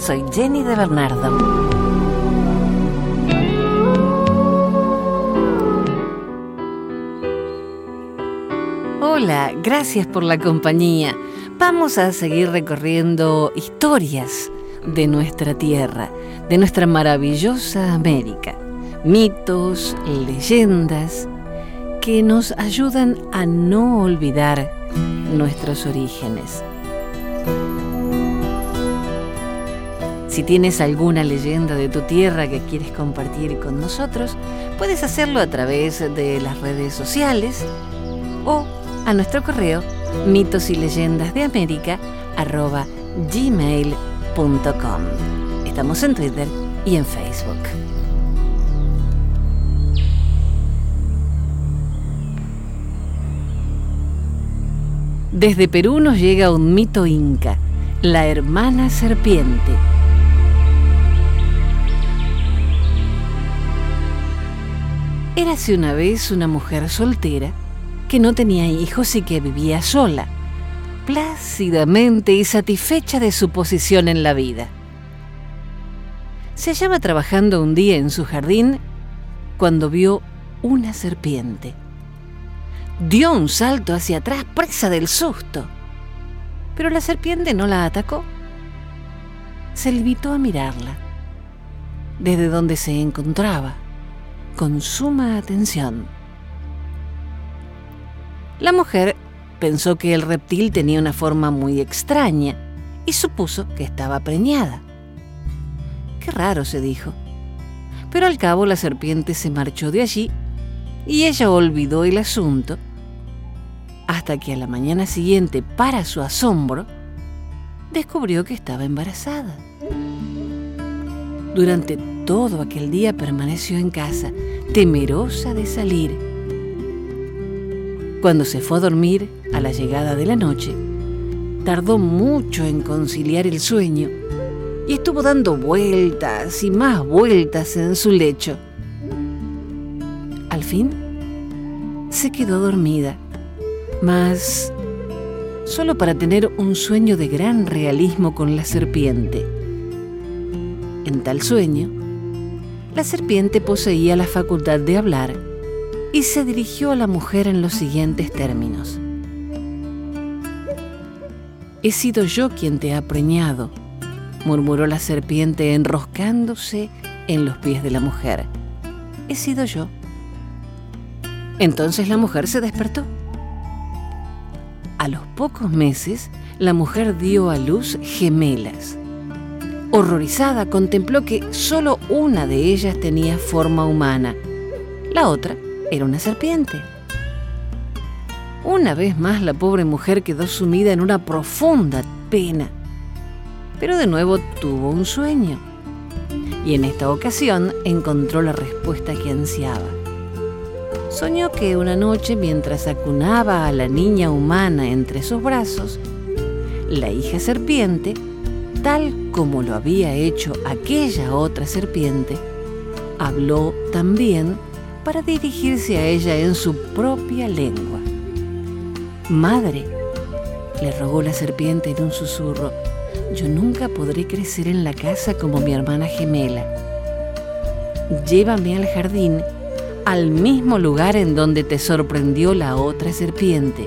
Soy Jenny de Bernardo. Hola, gracias por la compañía. Vamos a seguir recorriendo historias de nuestra tierra, de nuestra maravillosa América. Mitos, leyendas que nos ayudan a no olvidar nuestros orígenes. Si tienes alguna leyenda de tu tierra que quieres compartir con nosotros, puedes hacerlo a través de las redes sociales o a nuestro correo mitos y leyendas de América gmail.com. Estamos en Twitter y en Facebook. Desde Perú nos llega un mito inca, la hermana serpiente. Érase una vez una mujer soltera que no tenía hijos y que vivía sola, plácidamente y satisfecha de su posición en la vida. Se hallaba trabajando un día en su jardín cuando vio una serpiente. Dio un salto hacia atrás, presa del susto. Pero la serpiente no la atacó. Se limitó a mirarla, desde donde se encontraba, con suma atención. La mujer pensó que el reptil tenía una forma muy extraña y supuso que estaba preñada. Qué raro, se dijo. Pero al cabo la serpiente se marchó de allí y ella olvidó el asunto hasta que a la mañana siguiente, para su asombro, descubrió que estaba embarazada. Durante todo aquel día permaneció en casa, temerosa de salir cuando se fue a dormir, a la llegada de la noche, tardó mucho en conciliar el sueño y estuvo dando vueltas y más vueltas en su lecho. Al fin, se quedó dormida, mas solo para tener un sueño de gran realismo con la serpiente. En tal sueño, la serpiente poseía la facultad de hablar y se dirigió a la mujer en los siguientes términos. He sido yo quien te ha preñado, murmuró la serpiente enroscándose en los pies de la mujer. He sido yo. Entonces la mujer se despertó. A los pocos meses, la mujer dio a luz gemelas. Horrorizada, contempló que solo una de ellas tenía forma humana, la otra era una serpiente. Una vez más la pobre mujer quedó sumida en una profunda pena, pero de nuevo tuvo un sueño y en esta ocasión encontró la respuesta que ansiaba. Soñó que una noche mientras acunaba a la niña humana entre sus brazos, la hija serpiente, tal como lo había hecho aquella otra serpiente, habló también para dirigirse a ella en su propia lengua. Madre, le rogó la serpiente en un susurro, yo nunca podré crecer en la casa como mi hermana gemela. Llévame al jardín, al mismo lugar en donde te sorprendió la otra serpiente.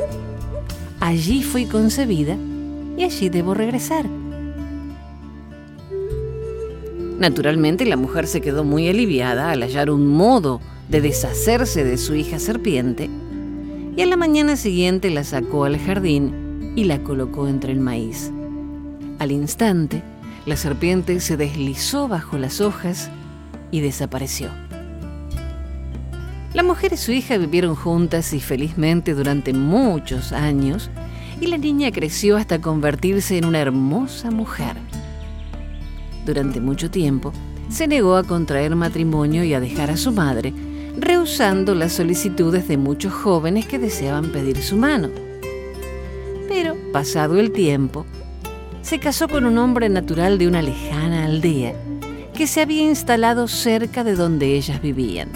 Allí fui concebida y allí debo regresar. Naturalmente la mujer se quedó muy aliviada al hallar un modo de deshacerse de su hija serpiente, y a la mañana siguiente la sacó al jardín y la colocó entre el maíz. Al instante, la serpiente se deslizó bajo las hojas y desapareció. La mujer y su hija vivieron juntas y felizmente durante muchos años, y la niña creció hasta convertirse en una hermosa mujer. Durante mucho tiempo, se negó a contraer matrimonio y a dejar a su madre, rehusando las solicitudes de muchos jóvenes que deseaban pedir su mano. Pero, pasado el tiempo, se casó con un hombre natural de una lejana aldea que se había instalado cerca de donde ellas vivían.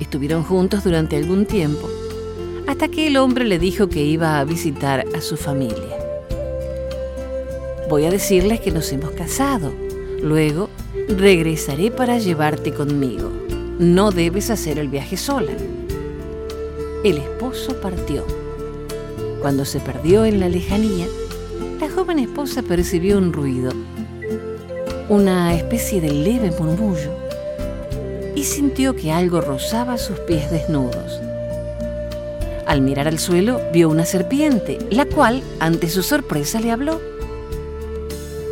Estuvieron juntos durante algún tiempo, hasta que el hombre le dijo que iba a visitar a su familia. Voy a decirles que nos hemos casado. Luego regresaré para llevarte conmigo. No debes hacer el viaje sola. El esposo partió. Cuando se perdió en la lejanía, la joven esposa percibió un ruido, una especie de leve murmullo, y sintió que algo rozaba sus pies desnudos. Al mirar al suelo, vio una serpiente, la cual, ante su sorpresa, le habló.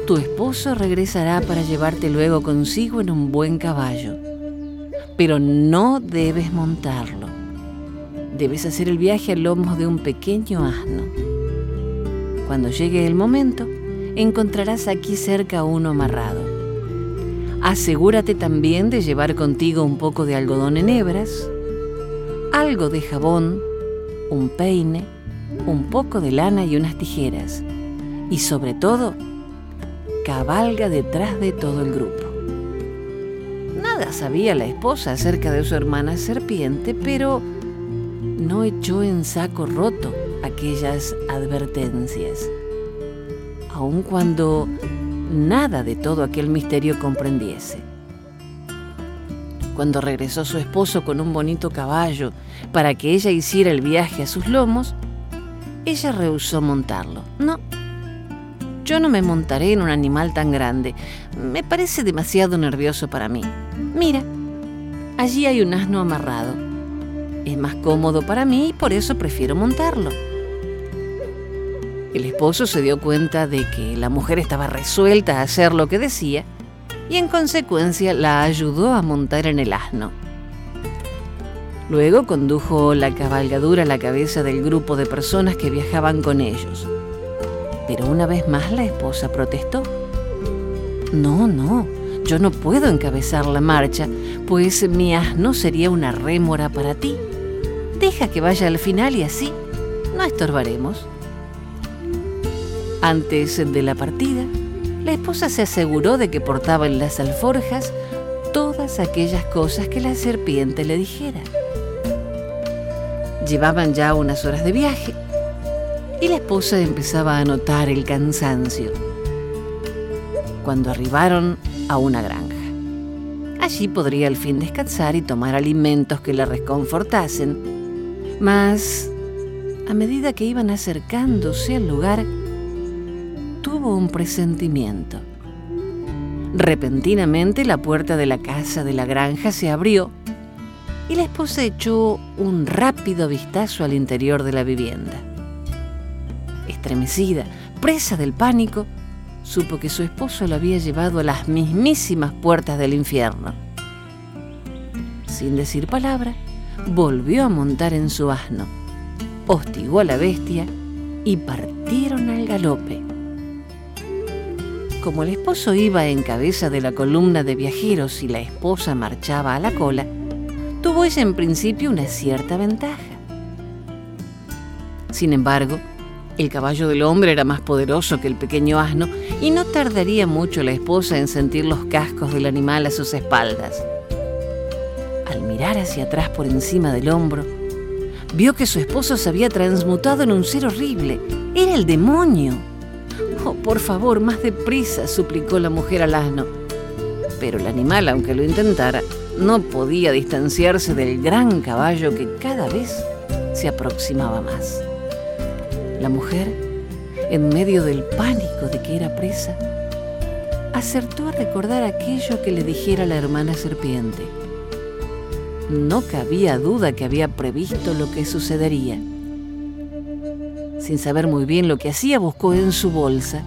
Tu esposo regresará para llevarte luego consigo en un buen caballo, pero no debes montarlo. Debes hacer el viaje a lomos de un pequeño asno. Cuando llegue el momento, encontrarás aquí cerca uno amarrado. Asegúrate también de llevar contigo un poco de algodón en hebras, algo de jabón, un peine, un poco de lana y unas tijeras. Y sobre todo, cabalga detrás de todo el grupo. Nada sabía la esposa acerca de su hermana serpiente, pero no echó en saco roto aquellas advertencias, aun cuando nada de todo aquel misterio comprendiese. Cuando regresó su esposo con un bonito caballo para que ella hiciera el viaje a sus lomos, ella rehusó montarlo. No, yo no me montaré en un animal tan grande. Me parece demasiado nervioso para mí. Mira, allí hay un asno amarrado es más cómodo para mí y por eso prefiero montarlo. El esposo se dio cuenta de que la mujer estaba resuelta a hacer lo que decía y en consecuencia la ayudó a montar en el asno. Luego condujo la cabalgadura a la cabeza del grupo de personas que viajaban con ellos. Pero una vez más la esposa protestó. No, no, yo no puedo encabezar la marcha, pues mi asno sería una rémora para ti. Deja que vaya al final y así no estorbaremos. Antes de la partida, la esposa se aseguró de que portaba en las alforjas todas aquellas cosas que la serpiente le dijera. Llevaban ya unas horas de viaje y la esposa empezaba a notar el cansancio. Cuando arribaron a una granja. Allí podría al fin descansar y tomar alimentos que la reconfortasen mas, a medida que iban acercándose al lugar, tuvo un presentimiento. Repentinamente la puerta de la casa de la granja se abrió y la esposa echó un rápido vistazo al interior de la vivienda. Estremecida, presa del pánico, supo que su esposo lo había llevado a las mismísimas puertas del infierno. Sin decir palabra, volvió a montar en su asno, hostigó a la bestia y partieron al galope. Como el esposo iba en cabeza de la columna de viajeros y la esposa marchaba a la cola, tuvo ella en principio una cierta ventaja. Sin embargo, el caballo del hombre era más poderoso que el pequeño asno y no tardaría mucho la esposa en sentir los cascos del animal a sus espaldas al mirar hacia atrás por encima del hombro, vio que su esposo se había transmutado en un ser horrible. Era el demonio. Oh, por favor, más deprisa, suplicó la mujer al asno. Pero el animal, aunque lo intentara, no podía distanciarse del gran caballo que cada vez se aproximaba más. La mujer, en medio del pánico de que era presa, acertó a recordar aquello que le dijera la hermana serpiente. No cabía duda que había previsto lo que sucedería. Sin saber muy bien lo que hacía, buscó en su bolsa,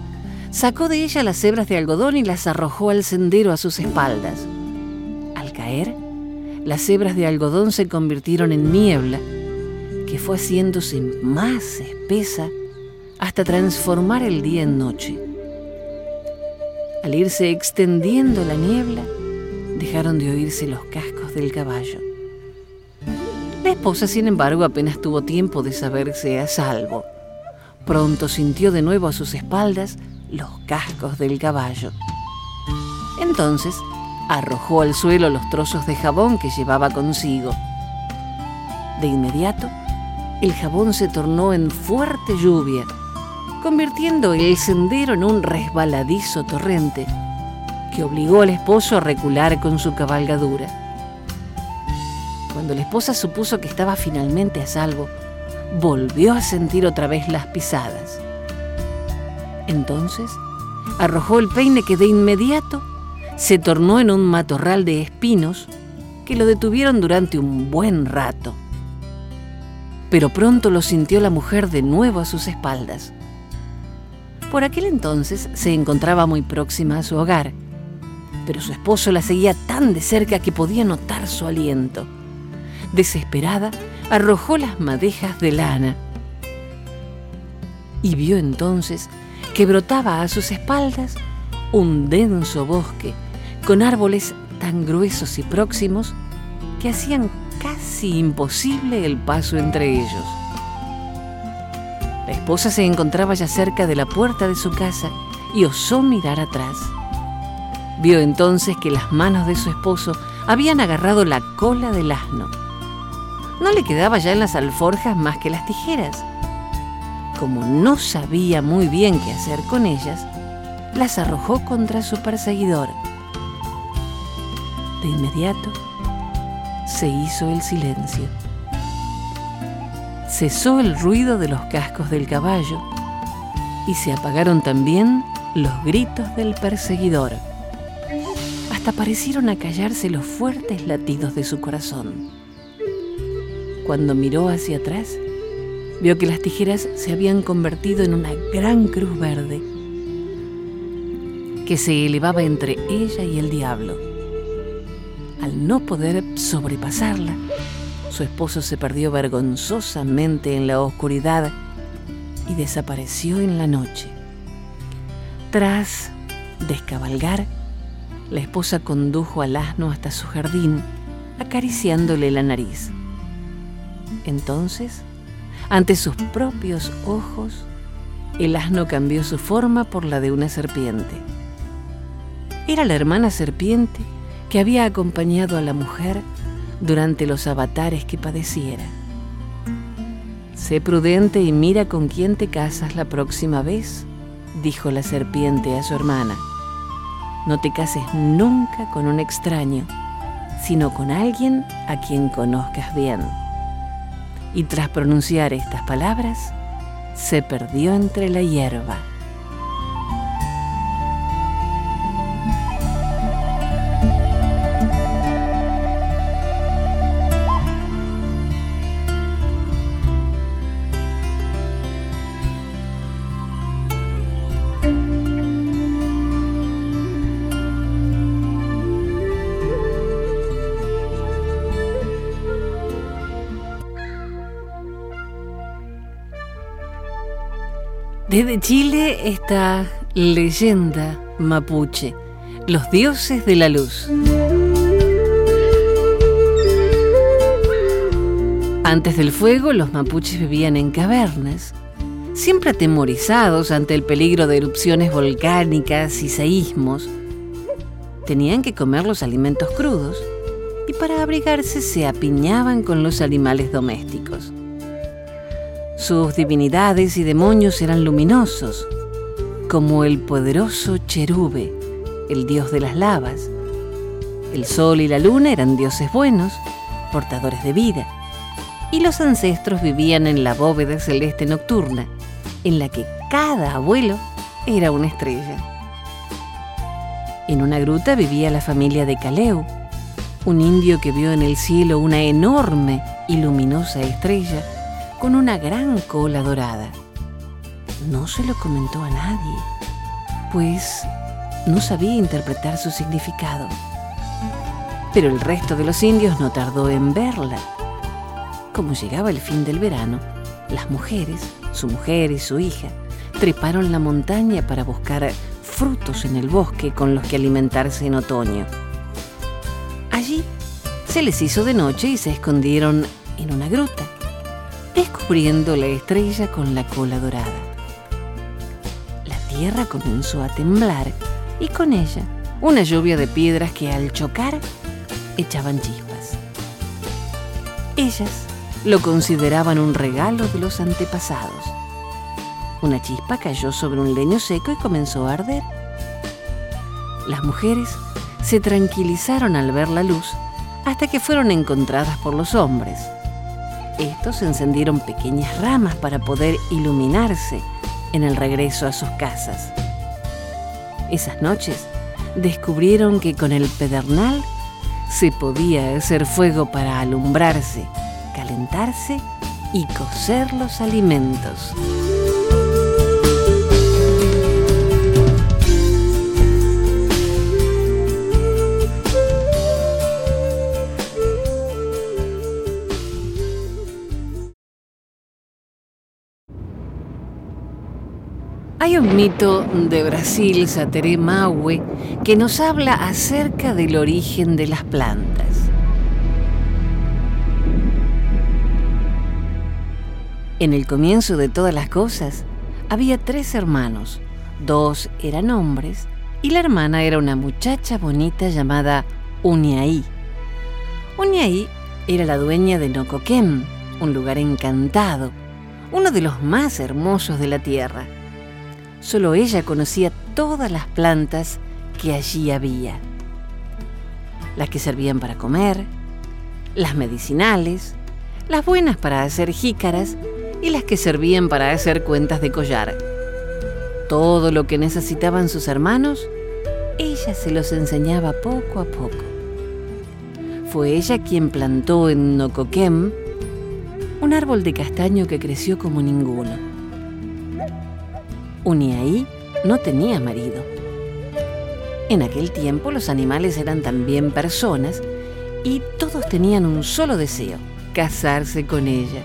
sacó de ella las hebras de algodón y las arrojó al sendero a sus espaldas. Al caer, las hebras de algodón se convirtieron en niebla, que fue haciéndose más hasta transformar el día en noche. Al irse extendiendo la niebla, dejaron de oírse los cascos del caballo. La esposa, sin embargo, apenas tuvo tiempo de saberse a salvo. Pronto sintió de nuevo a sus espaldas los cascos del caballo. Entonces arrojó al suelo los trozos de jabón que llevaba consigo. De inmediato, el jabón se tornó en fuerte lluvia, convirtiendo el sendero en un resbaladizo torrente que obligó al esposo a recular con su cabalgadura. Cuando la esposa supuso que estaba finalmente a salvo, volvió a sentir otra vez las pisadas. Entonces, arrojó el peine que de inmediato se tornó en un matorral de espinos que lo detuvieron durante un buen rato. Pero pronto lo sintió la mujer de nuevo a sus espaldas. Por aquel entonces se encontraba muy próxima a su hogar, pero su esposo la seguía tan de cerca que podía notar su aliento. Desesperada, arrojó las madejas de lana y vio entonces que brotaba a sus espaldas un denso bosque con árboles tan gruesos y próximos que hacían imposible el paso entre ellos. La esposa se encontraba ya cerca de la puerta de su casa y osó mirar atrás. Vio entonces que las manos de su esposo habían agarrado la cola del asno. No le quedaba ya en las alforjas más que las tijeras. Como no sabía muy bien qué hacer con ellas, las arrojó contra su perseguidor. De inmediato se hizo el silencio. Cesó el ruido de los cascos del caballo y se apagaron también los gritos del perseguidor. Hasta parecieron acallarse los fuertes latidos de su corazón. Cuando miró hacia atrás, vio que las tijeras se habían convertido en una gran cruz verde que se elevaba entre ella y el diablo. Al no poder sobrepasarla, su esposo se perdió vergonzosamente en la oscuridad y desapareció en la noche. Tras descabalgar, la esposa condujo al asno hasta su jardín, acariciándole la nariz. Entonces, ante sus propios ojos, el asno cambió su forma por la de una serpiente. Era la hermana serpiente que había acompañado a la mujer durante los avatares que padeciera. Sé prudente y mira con quién te casas la próxima vez, dijo la serpiente a su hermana. No te cases nunca con un extraño, sino con alguien a quien conozcas bien. Y tras pronunciar estas palabras, se perdió entre la hierba. Desde Chile esta leyenda mapuche, los dioses de la luz. Antes del fuego, los mapuches vivían en cavernas, siempre atemorizados ante el peligro de erupciones volcánicas y seísmos. Tenían que comer los alimentos crudos y para abrigarse se apiñaban con los animales domésticos. Sus divinidades y demonios eran luminosos, como el poderoso Cherube, el dios de las lavas. El sol y la luna eran dioses buenos, portadores de vida. Y los ancestros vivían en la bóveda celeste nocturna, en la que cada abuelo era una estrella. En una gruta vivía la familia de Caleu, un indio que vio en el cielo una enorme y luminosa estrella con una gran cola dorada. No se lo comentó a nadie, pues no sabía interpretar su significado. Pero el resto de los indios no tardó en verla. Como llegaba el fin del verano, las mujeres, su mujer y su hija, treparon la montaña para buscar frutos en el bosque con los que alimentarse en otoño. Allí se les hizo de noche y se escondieron en una gruta, descubriendo la estrella con la cola dorada. La tierra comenzó a temblar y con ella una lluvia de piedras que al chocar echaban chispas. Ellas lo consideraban un regalo de los antepasados. Una chispa cayó sobre un leño seco y comenzó a arder. Las mujeres se tranquilizaron al ver la luz hasta que fueron encontradas por los hombres. Estos encendieron pequeñas ramas para poder iluminarse en el regreso a sus casas. Esas noches descubrieron que con el pedernal se podía hacer fuego para alumbrarse, calentarse y cocer los alimentos. Mito de Brasil, Sateré Maue, que nos habla acerca del origen de las plantas. En el comienzo de todas las cosas, había tres hermanos. Dos eran hombres y la hermana era una muchacha bonita llamada Uniaí. Uniaí era la dueña de Nocoquem, un lugar encantado, uno de los más hermosos de la tierra. Solo ella conocía todas las plantas que allí había. Las que servían para comer, las medicinales, las buenas para hacer jícaras y las que servían para hacer cuentas de collar. Todo lo que necesitaban sus hermanos, ella se los enseñaba poco a poco. Fue ella quien plantó en Nocoquem un árbol de castaño que creció como ninguno Uniaí no tenía marido. En aquel tiempo los animales eran también personas y todos tenían un solo deseo, casarse con ella.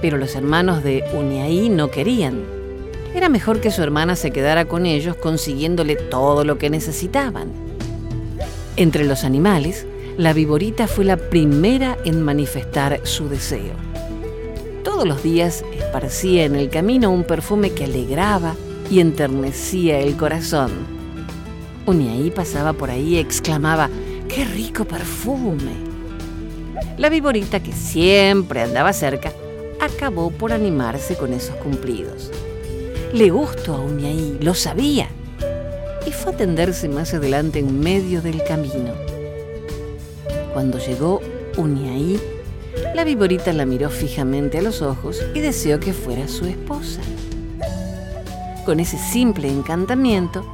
Pero los hermanos de Uniaí no querían. Era mejor que su hermana se quedara con ellos consiguiéndole todo lo que necesitaban. Entre los animales, la viborita fue la primera en manifestar su deseo. Todos los días esparcía en el camino un perfume que alegraba y enternecía el corazón. Uniaí pasaba por ahí y exclamaba, ¡qué rico perfume! La viborita, que siempre andaba cerca, acabó por animarse con esos cumplidos. Le gustó a Uniaí, lo sabía, y fue a tenderse más adelante en medio del camino. Cuando llegó Uniaí, la viborita la miró fijamente a los ojos y deseó que fuera su esposa. Con ese simple encantamiento,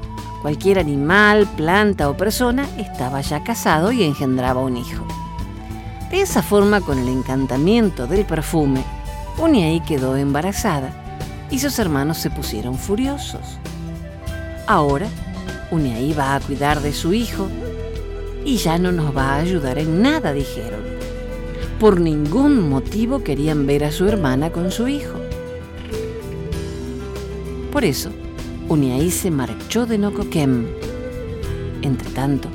cualquier animal, planta o persona estaba ya casado y engendraba un hijo. De esa forma, con el encantamiento del perfume, Uniaí quedó embarazada y sus hermanos se pusieron furiosos. Ahora, Uniaí va a cuidar de su hijo y ya no nos va a ayudar en nada, dijeron. Por ningún motivo querían ver a su hermana con su hijo. Por eso, Uniaí se marchó de Nocoquem. Entretanto,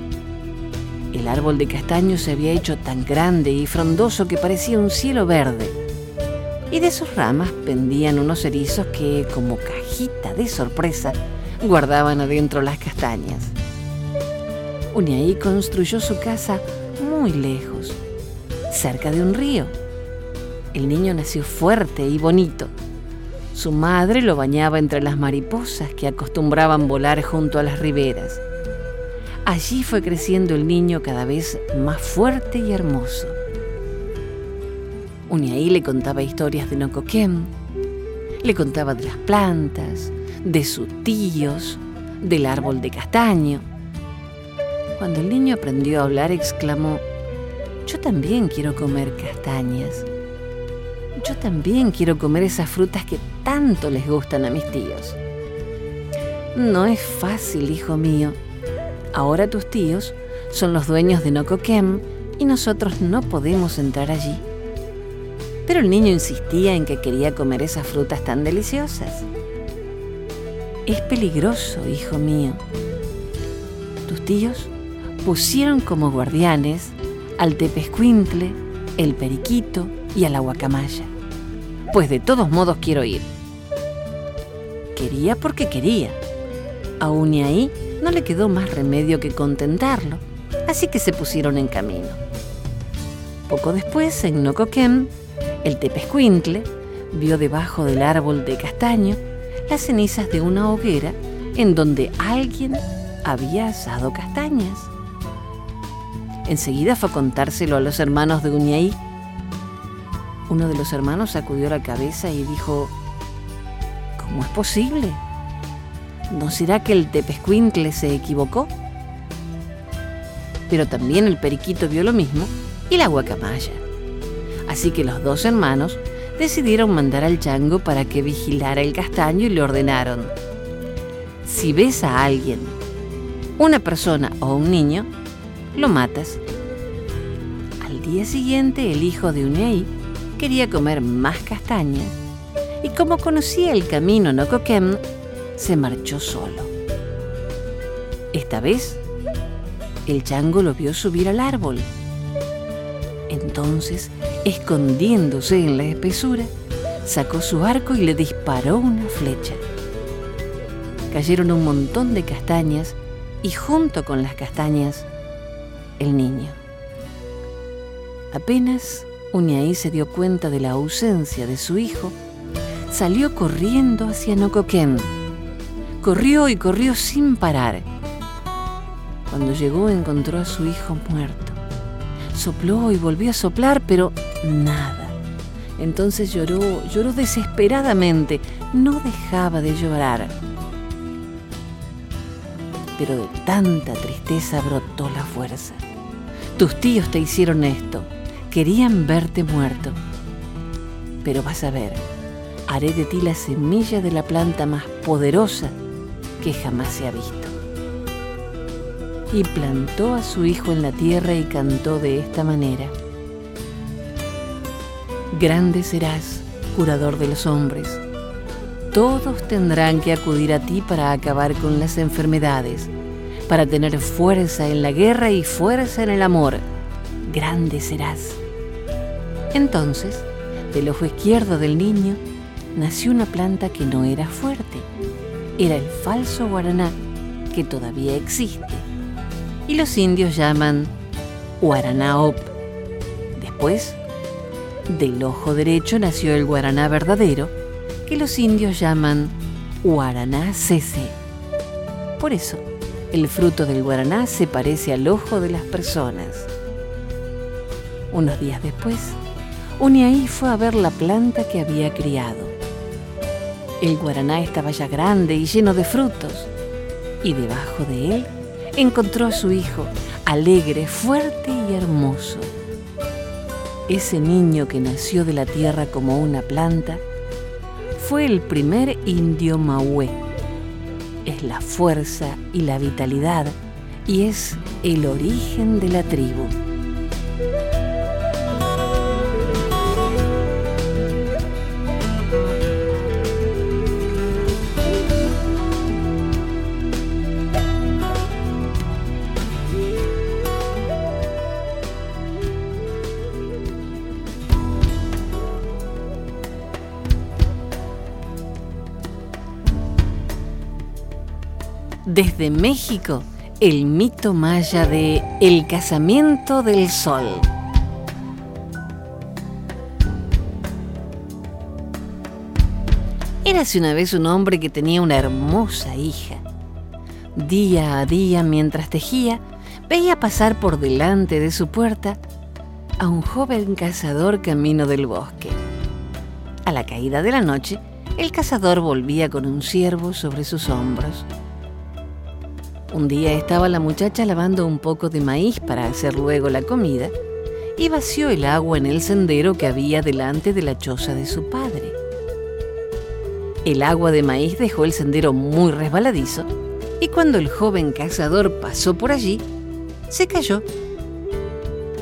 el árbol de castaño se había hecho tan grande y frondoso que parecía un cielo verde. Y de sus ramas pendían unos erizos que, como cajita de sorpresa, guardaban adentro las castañas. Uniaí construyó su casa muy lejos, cerca de un río. El niño nació fuerte y bonito. Su madre lo bañaba entre las mariposas que acostumbraban volar junto a las riberas. Allí fue creciendo el niño cada vez más fuerte y hermoso. Uniaí le contaba historias de Nocoquem, le contaba de las plantas, de sus tíos, del árbol de castaño. Cuando el niño aprendió a hablar, exclamó, yo también quiero comer castañas. Yo también quiero comer esas frutas que tanto les gustan a mis tíos. No es fácil, hijo mío. Ahora tus tíos son los dueños de Nocoquem y nosotros no podemos entrar allí. Pero el niño insistía en que quería comer esas frutas tan deliciosas. Es peligroso, hijo mío. Tus tíos pusieron como guardianes al tepescuintle, el periquito y a la guacamaya. Pues de todos modos quiero ir. Quería porque quería. Aún y ahí no le quedó más remedio que contentarlo, así que se pusieron en camino. Poco después, en Nocoquén, el tepescuintle vio debajo del árbol de castaño las cenizas de una hoguera en donde alguien había asado castañas. Enseguida fue a contárselo a los hermanos de Uñaí. Uno de los hermanos sacudió la cabeza y dijo, ¿cómo es posible? ¿No será que el tepescuintle se equivocó? Pero también el periquito vio lo mismo y la guacamaya. Así que los dos hermanos decidieron mandar al chango para que vigilara el castaño y le ordenaron, si ves a alguien, una persona o un niño, lo matas. Al día siguiente el hijo de Unei quería comer más castañas y como conocía el camino no coquem, se marchó solo. Esta vez, el chango lo vio subir al árbol. Entonces escondiéndose en la espesura, sacó su arco y le disparó una flecha. Cayeron un montón de castañas y junto con las castañas, el niño. Apenas Uñaí se dio cuenta de la ausencia de su hijo, salió corriendo hacia Nocoquén. Corrió y corrió sin parar. Cuando llegó encontró a su hijo muerto. Sopló y volvió a soplar, pero nada. Entonces lloró, lloró desesperadamente, no dejaba de llorar. Pero de tanta tristeza brotó la fuerza. Tus tíos te hicieron esto, querían verte muerto. Pero vas a ver, haré de ti la semilla de la planta más poderosa que jamás se ha visto. Y plantó a su hijo en la tierra y cantó de esta manera. Grande serás, curador de los hombres. Todos tendrán que acudir a ti para acabar con las enfermedades, para tener fuerza en la guerra y fuerza en el amor. Grande serás. Entonces, del ojo izquierdo del niño, nació una planta que no era fuerte. Era el falso guaraná, que todavía existe. Y los indios llaman guaraná op. Después, del ojo derecho nació el guaraná verdadero, que los indios llaman guaraná cese. Por eso, el fruto del guaraná se parece al ojo de las personas. Unos días después, Uniaí fue a ver la planta que había criado. El guaraná estaba ya grande y lleno de frutos, y debajo de él encontró a su hijo, alegre, fuerte y hermoso. Ese niño que nació de la tierra como una planta fue el primer indio Mahué. Es la fuerza y la vitalidad y es el origen de la tribu. Desde México, el mito maya de El casamiento del sol. Érase una vez un hombre que tenía una hermosa hija. Día a día, mientras tejía, veía pasar por delante de su puerta a un joven cazador camino del bosque. A la caída de la noche, el cazador volvía con un ciervo sobre sus hombros. Un día estaba la muchacha lavando un poco de maíz para hacer luego la comida y vació el agua en el sendero que había delante de la choza de su padre. El agua de maíz dejó el sendero muy resbaladizo y cuando el joven cazador pasó por allí, se cayó.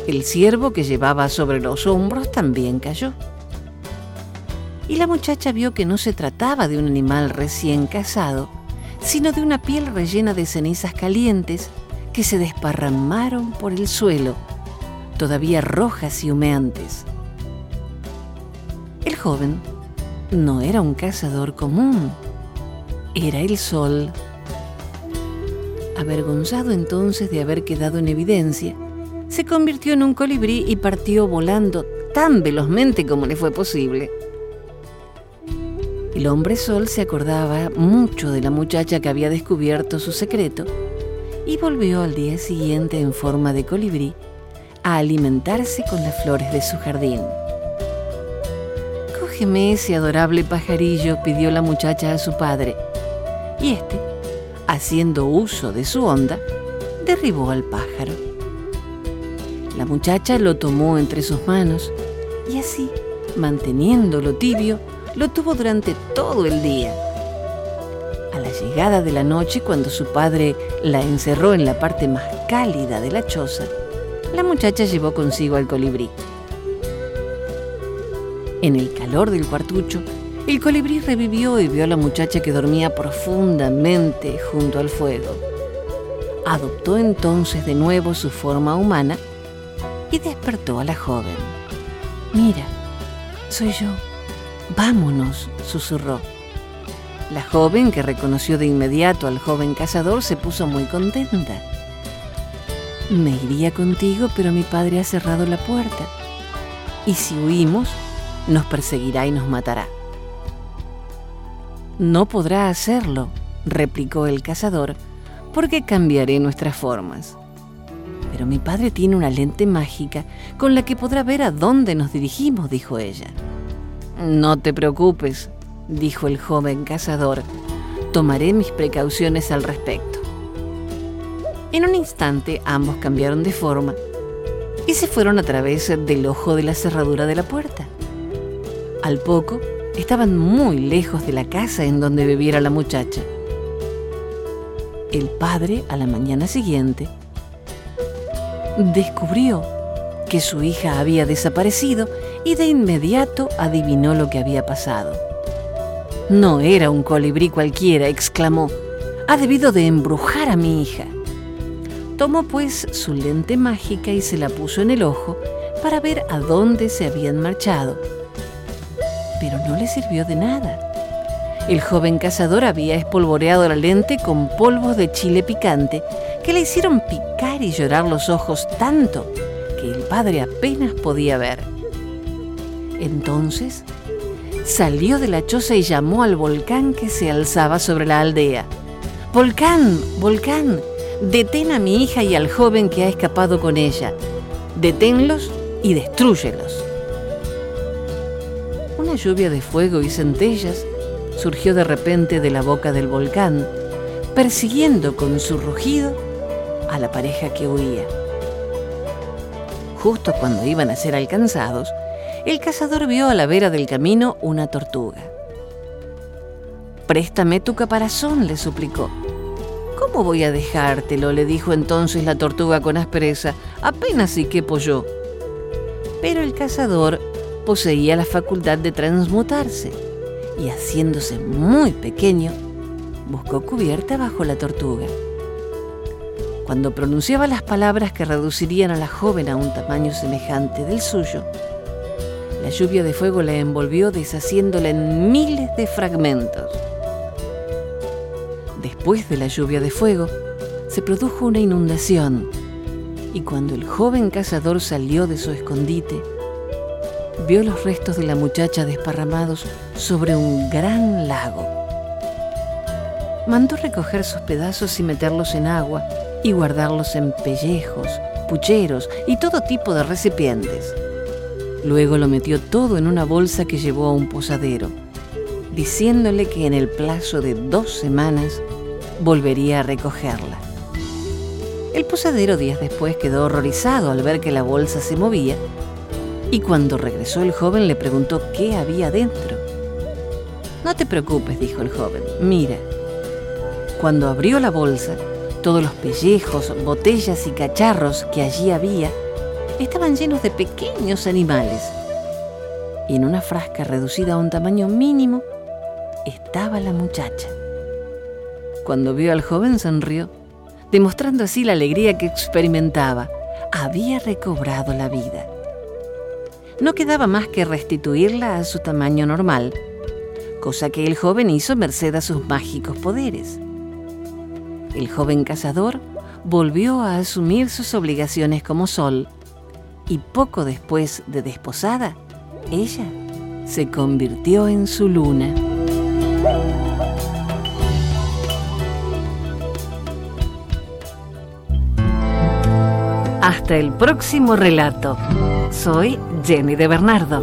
El ciervo que llevaba sobre los hombros también cayó. Y la muchacha vio que no se trataba de un animal recién cazado, sino de una piel rellena de cenizas calientes que se desparramaron por el suelo, todavía rojas y humeantes. El joven no era un cazador común, era el sol. Avergonzado entonces de haber quedado en evidencia, se convirtió en un colibrí y partió volando tan velozmente como le fue posible. El hombre sol se acordaba mucho de la muchacha que había descubierto su secreto y volvió al día siguiente en forma de colibrí a alimentarse con las flores de su jardín. Cógeme ese adorable pajarillo, pidió la muchacha a su padre, y éste, haciendo uso de su onda, derribó al pájaro. La muchacha lo tomó entre sus manos y así, manteniéndolo tibio, lo tuvo durante todo el día. A la llegada de la noche, cuando su padre la encerró en la parte más cálida de la choza, la muchacha llevó consigo al colibrí. En el calor del cuartucho, el colibrí revivió y vio a la muchacha que dormía profundamente junto al fuego. Adoptó entonces de nuevo su forma humana y despertó a la joven. Mira, soy yo. Vámonos, susurró. La joven, que reconoció de inmediato al joven cazador, se puso muy contenta. Me iría contigo, pero mi padre ha cerrado la puerta. Y si huimos, nos perseguirá y nos matará. No podrá hacerlo, replicó el cazador, porque cambiaré nuestras formas. Pero mi padre tiene una lente mágica con la que podrá ver a dónde nos dirigimos, dijo ella. No te preocupes, dijo el joven cazador. Tomaré mis precauciones al respecto. En un instante ambos cambiaron de forma y se fueron a través del ojo de la cerradura de la puerta. Al poco, estaban muy lejos de la casa en donde viviera la muchacha. El padre, a la mañana siguiente, descubrió que su hija había desaparecido y de inmediato adivinó lo que había pasado. No era un colibrí cualquiera, exclamó. Ha debido de embrujar a mi hija. Tomó pues su lente mágica y se la puso en el ojo para ver a dónde se habían marchado. Pero no le sirvió de nada. El joven cazador había espolvoreado la lente con polvos de chile picante que le hicieron picar y llorar los ojos tanto que el padre apenas podía ver. Entonces salió de la choza y llamó al volcán que se alzaba sobre la aldea. Volcán, volcán, detén a mi hija y al joven que ha escapado con ella. Deténlos y destruyelos. Una lluvia de fuego y centellas surgió de repente de la boca del volcán, persiguiendo con su rugido a la pareja que huía. Justo cuando iban a ser alcanzados, el cazador vio a la vera del camino una tortuga. Préstame tu caparazón, le suplicó. ¿Cómo voy a dejártelo? le dijo entonces la tortuga con aspereza. Apenas si quepo yo. Pero el cazador poseía la facultad de transmutarse y haciéndose muy pequeño, buscó cubierta bajo la tortuga. Cuando pronunciaba las palabras que reducirían a la joven a un tamaño semejante del suyo, la lluvia de fuego la envolvió deshaciéndola en miles de fragmentos. Después de la lluvia de fuego, se produjo una inundación y cuando el joven cazador salió de su escondite, vio los restos de la muchacha desparramados sobre un gran lago. Mandó recoger sus pedazos y meterlos en agua y guardarlos en pellejos, pucheros y todo tipo de recipientes. Luego lo metió todo en una bolsa que llevó a un posadero, diciéndole que en el plazo de dos semanas volvería a recogerla. El posadero días después quedó horrorizado al ver que la bolsa se movía y cuando regresó el joven le preguntó qué había dentro. No te preocupes, dijo el joven, mira. Cuando abrió la bolsa, todos los pellejos, botellas y cacharros que allí había estaban llenos de pequeños animales. Y en una frasca reducida a un tamaño mínimo estaba la muchacha. Cuando vio al joven sonrió, demostrando así la alegría que experimentaba. Había recobrado la vida. No quedaba más que restituirla a su tamaño normal, cosa que el joven hizo merced a sus mágicos poderes. El joven cazador volvió a asumir sus obligaciones como sol y poco después de desposada, ella se convirtió en su luna. Hasta el próximo relato. Soy Jenny de Bernardo.